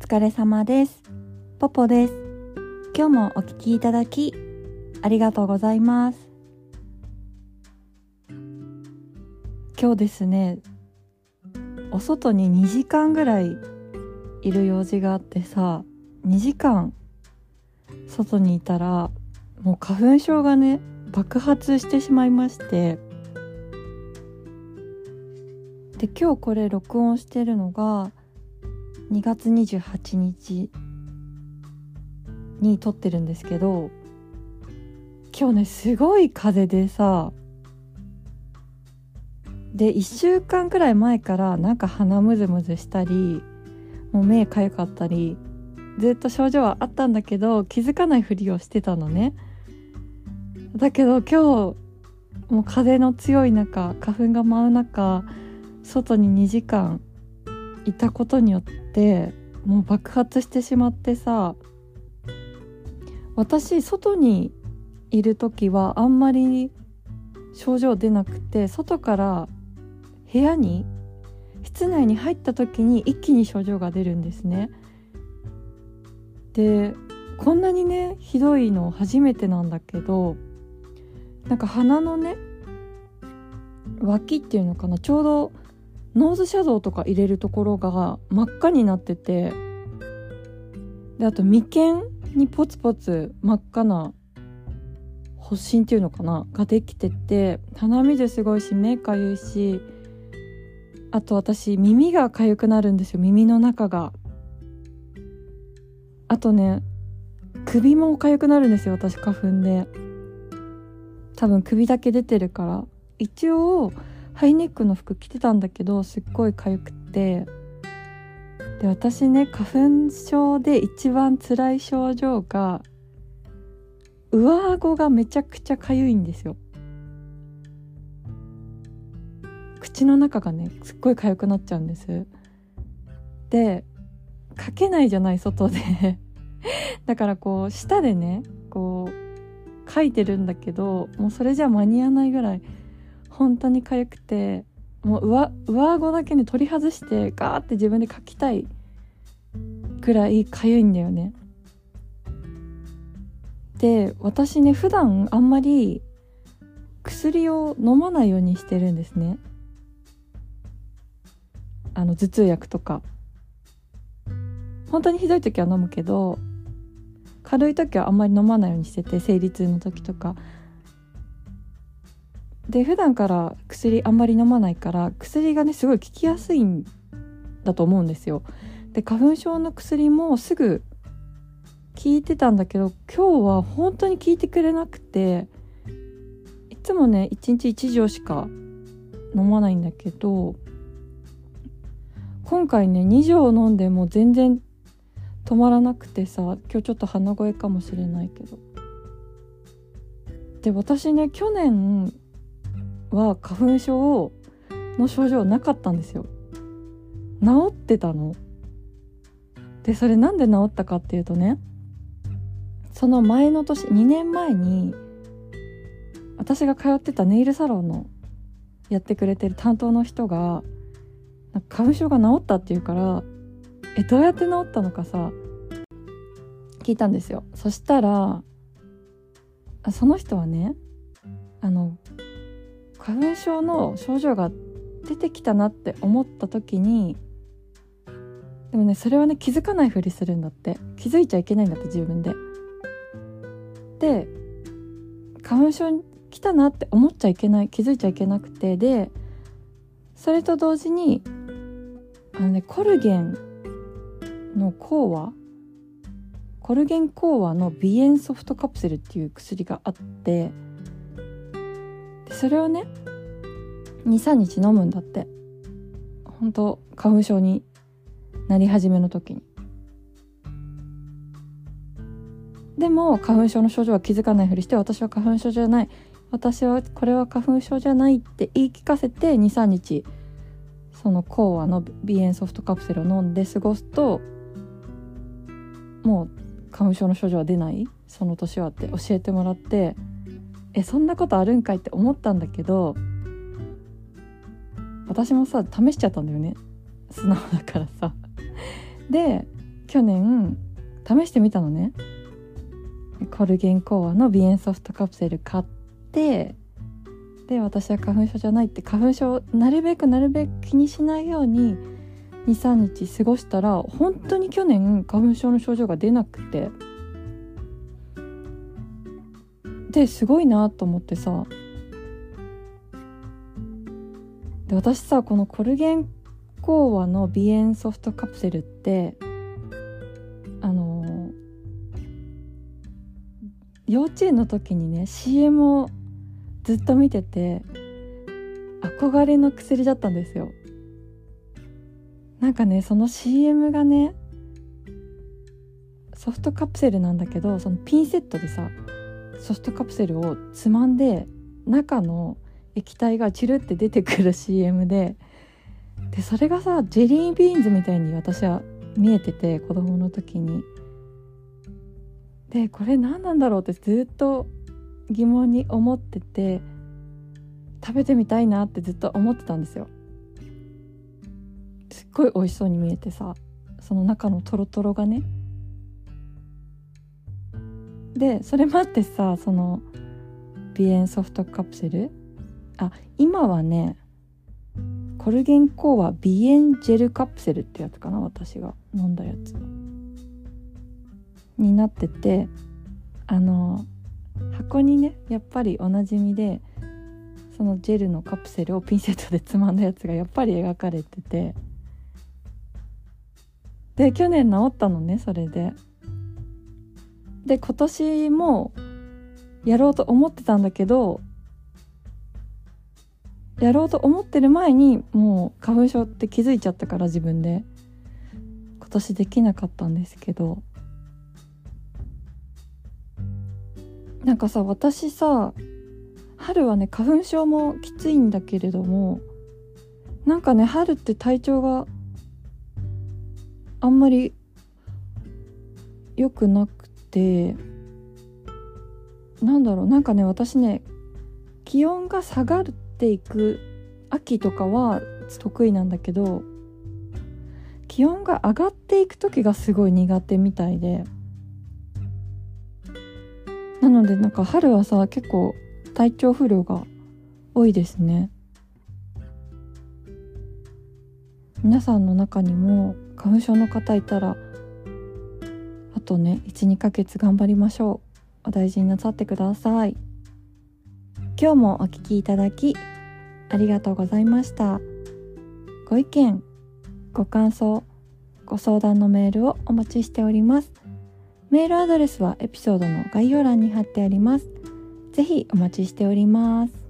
疲れ様です。ポポです。今日もお聞きいただき、ありがとうございます。今日ですね、お外に2時間ぐらいいる用事があってさ、2時間外にいたら、もう花粉症がね、爆発してしまいまして、で、今日これ録音してるのが、2月28日に撮ってるんですけど今日ねすごい風でさで1週間くらい前からなんか鼻ムズムズしたりもう目かゆかったりずっと症状はあったんだけど気づかないふりをしてたのね。だけど今日もう風の強い中花粉が舞う中外に2時間いたことによってもう爆発してしまってさ私外にいる時はあんまり症状出なくて外から部屋に室内に入った時に一気に症状が出るんですね。でこんなにねひどいの初めてなんだけどなんか鼻のね脇っていうのかなちょうどノーズシャドウとか入れるところが真っ赤になっててであと眉間にポツポツ真っ赤な発疹っていうのかなができてて鼻水すごいし目かゆいしあと私耳がかゆくなるんですよ。耳の中が。あとね首もかゆくなるんですよ私花粉で。多分首だけ出てるから。一応ハイネックの服着てたんだけどすっごい痒くて。で私ね花粉症で一番辛い症状が上顎がめちゃくちゃ痒いんですよ。口の中がねすっごい痒くなっちゃうんです。で書けないじゃない外で。だからこう舌でねこう書いてるんだけどもうそれじゃ間に合わないぐらい本当に痒くてもう上上顎だけに取り外してガーって自分で書きたいくらい痒いんだよね。で私ね普段あんまり薬を飲まないようにしてるんですね。あの頭痛薬とか。本当にひどい時は飲むけど軽い時はあんまり飲まないようにしてて生理痛の時とかで普段から薬あんまり飲まないから薬がねすごい効きやすいんだと思うんですよ。で花粉症の薬もすぐ効いてたんだけど今日は本当に効いてくれなくていつもね1日1錠しか飲まないんだけど今回ね2錠飲んでも全然止まらなくてさ今日ちょっと鼻声かもしれないけどで私ね去年は花粉症の症状なかったんですよ。治ってたの。でそれなんで治ったかっていうとねその前の年2年前に私が通ってたネイルサロンのやってくれてる担当の人が花粉症が治ったっていうからえどうやって治ったのかさ聞いたんですよ。そしたらその人はねあの花粉症の症状が出てきたなって思った時にでもねそれはね気づかないふりするんだって気づいちゃいけないんだって自分で。で花粉症に来たなって思っちゃいけない気づいちゃいけなくてでそれと同時にあのねコルゲンの講和コルゲン講和の鼻炎ソフトカプセルっていう薬があってそれをね23日飲むんだって。本当花粉症になり始めの時に。でも花粉症の症状は気づかないふりして私は花粉症じゃない。私はこれは花粉症じゃないって言い聞かせて23日そのコーアの鼻炎ソフトカプセルを飲んで過ごすともう花粉症の症状は出ない。その年はって教えてもらってえそんなことあるんかいって思ったんだけど私もさ試しちゃったんだよね。素直だからさ。で去年試してみたのね。コルゲンコアの鼻炎ソフトカプセル買ってで私は花粉症じゃないって花粉症なるべくなるべく気にしないように23日過ごしたら本当に去年花粉症の症状が出なくて。ですごいなと思ってさ。で私さこのコルゲンコアの鼻炎ソフトカプセルってあの幼稚園の時にね CM をずっと見てて憧れの薬だったんですよ。なんかねその CM がねソフトカプセルなんだけどそのピンセットでさソフトカプセルをつまんで中の液体がチルって出てくる CM ででそれがさジェリービーンズみたいに私は見えてて子供の時に。でこれ何なんだろうってずっと疑問に思ってて食べてみたいなってずっと思ってたんですよ。すっごい美味しそうに見えてさその中のトロトロがね。でそれもあってさその鼻炎ソフトカプセル？あ今はねコルゲンコーは鼻炎ジェルカプセルってやつかな私が飲んだやつ。になっててあの箱にねやっぱりおなじみでそのジェルのカプセルをピンセットでつまんだやつがやっぱり描かれてて。で去年治ったのねそれで。で今年もやろうと思ってたんだけどやろうと思ってる前にもう花粉症って気づいちゃったから自分で。今年できなかったんですけど。なんかさ私さ春はね花粉症もきついんだけれどもなんかね春って体調があんまり良くなくてなんだろうなんかね私ね気温が下がっていく秋とかは得意なんだけど気温が上がっていく時がすごい苦手みたいで。なのでなんか春はさ結構体調不良が多いですね。皆さんの中にも花粉症の方いたらとね12ヶ月頑張りましょうお大事になさってください今日もお聞きいただきありがとうございましたご意見ご感想ご相談のメールをお待ちしておりますメールアドレスはエピソードの概要欄に貼ってあります。ぜひお待ちしております。